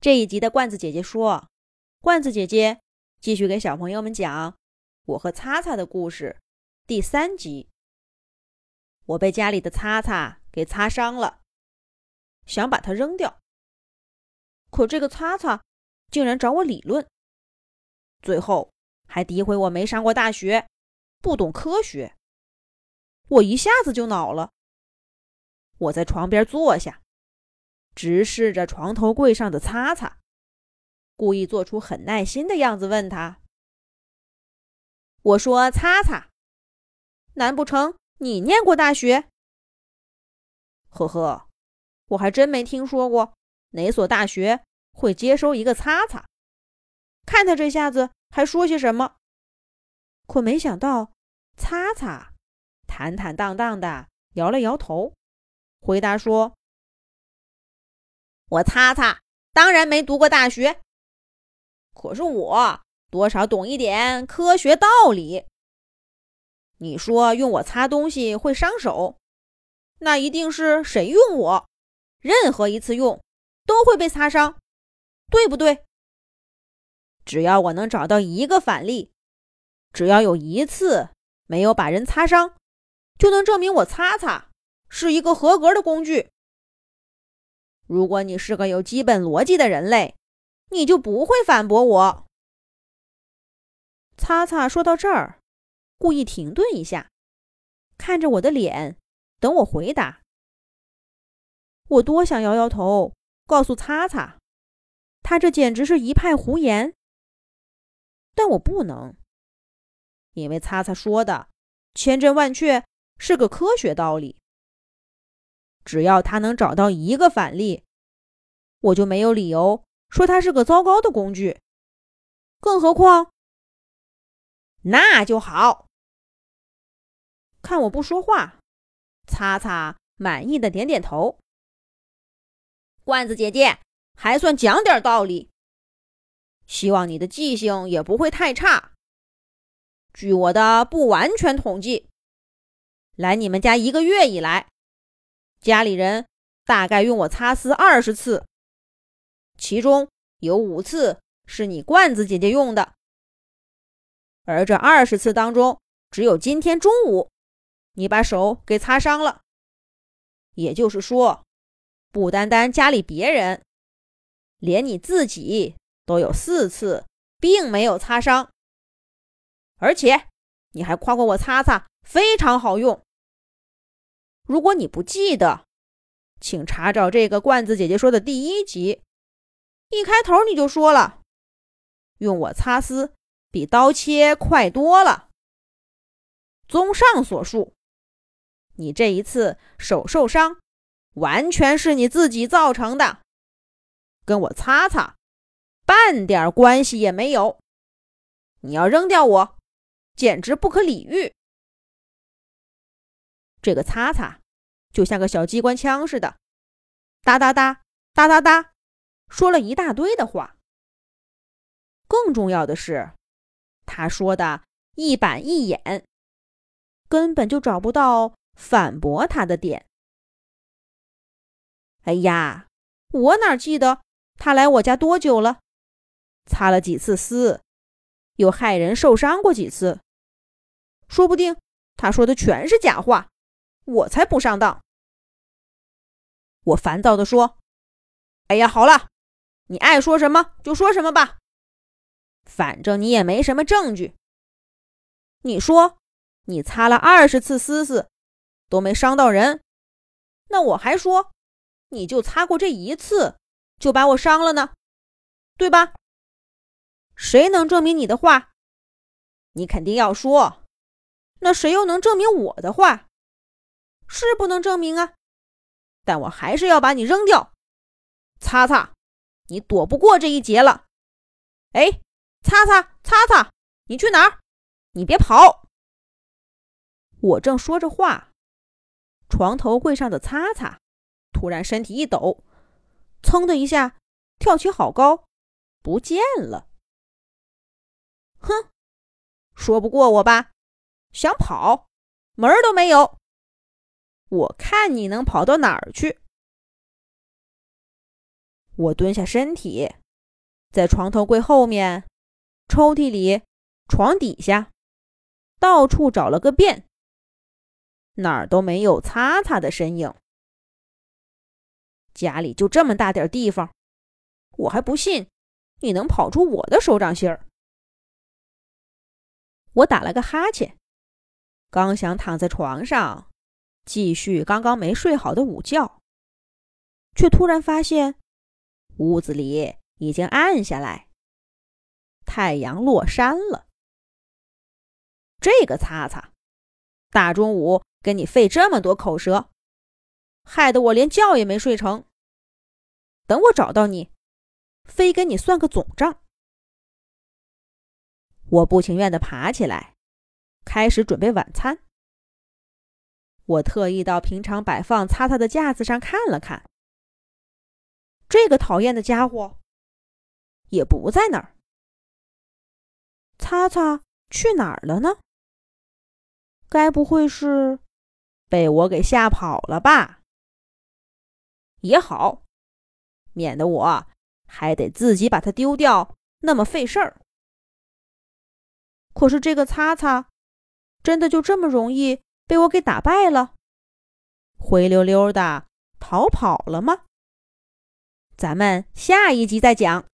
这一集的罐子姐姐说，罐子姐姐继续给小朋友们讲我和擦擦的故事，第三集。我被家里的擦擦给擦伤了，想把它扔掉，可这个擦擦竟然找我理论，最后还诋毁我没上过大学，不懂科学。我一下子就恼了，我在床边坐下。直视着床头柜上的擦擦，故意做出很耐心的样子，问他：“我说，擦擦，难不成你念过大学？”“呵呵，我还真没听说过哪所大学会接收一个擦擦。看他这下子还说些什么？可没想到，擦擦坦坦荡荡的摇了摇头，回答说。”我擦擦，当然没读过大学，可是我多少懂一点科学道理。你说用我擦东西会伤手，那一定是谁用我，任何一次用都会被擦伤，对不对？只要我能找到一个反例，只要有一次没有把人擦伤，就能证明我擦擦是一个合格的工具。如果你是个有基本逻辑的人类，你就不会反驳我。擦擦说到这儿，故意停顿一下，看着我的脸，等我回答。我多想摇摇头，告诉擦擦，他这简直是一派胡言。但我不能，因为擦擦说的千真万确，是个科学道理。只要他能找到一个反例，我就没有理由说他是个糟糕的工具。更何况，那就好。看我不说话，擦擦满意的点点头。罐子姐姐还算讲点道理，希望你的记性也不会太差。据我的不完全统计，来你们家一个月以来。家里人大概用我擦丝二十次，其中有五次是你罐子姐姐用的，而这二十次当中，只有今天中午你把手给擦伤了。也就是说，不单单家里别人，连你自己都有四次并没有擦伤，而且你还夸过我擦擦非常好用。如果你不记得，请查找这个罐子姐姐说的第一集。一开头你就说了，用我擦丝比刀切快多了。综上所述，你这一次手受伤，完全是你自己造成的，跟我擦擦半点关系也没有。你要扔掉我，简直不可理喻。这个擦擦。就像个小机关枪似的，哒哒哒哒哒哒，说了一大堆的话。更重要的是，他说的一板一眼，根本就找不到反驳他的点。哎呀，我哪记得他来我家多久了？擦了几次丝，又害人受伤过几次？说不定他说的全是假话。我才不上当！我烦躁地说：“哎呀，好了，你爱说什么就说什么吧，反正你也没什么证据。你说你擦了二十次丝丝都没伤到人，那我还说你就擦过这一次就把我伤了呢，对吧？谁能证明你的话？你肯定要说，那谁又能证明我的话？”是不能证明啊，但我还是要把你扔掉。擦擦，你躲不过这一劫了。哎，擦擦擦擦，你去哪儿？你别跑！我正说着话，床头柜上的擦擦突然身体一抖，噌的一下跳起好高，不见了。哼，说不过我吧？想跑，门儿都没有。我看你能跑到哪儿去？我蹲下身体，在床头柜后面、抽屉里、床底下，到处找了个遍，哪儿都没有擦擦的身影。家里就这么大点地方，我还不信你能跑出我的手掌心儿。我打了个哈欠，刚想躺在床上继续刚刚没睡好的午觉，却突然发现屋子里已经暗下来，太阳落山了。这个擦擦，大中午跟你费这么多口舌，害得我连觉也没睡成。等我找到你，非跟你算个总账。我不情愿的爬起来，开始准备晚餐。我特意到平常摆放擦擦的架子上看了看，这个讨厌的家伙也不在那儿。擦擦去哪儿了呢？该不会是被我给吓跑了吧？也好，免得我还得自己把它丢掉，那么费事儿。可是这个擦擦，真的就这么容易被我给打败了？灰溜溜的逃跑了吗？咱们下一集再讲。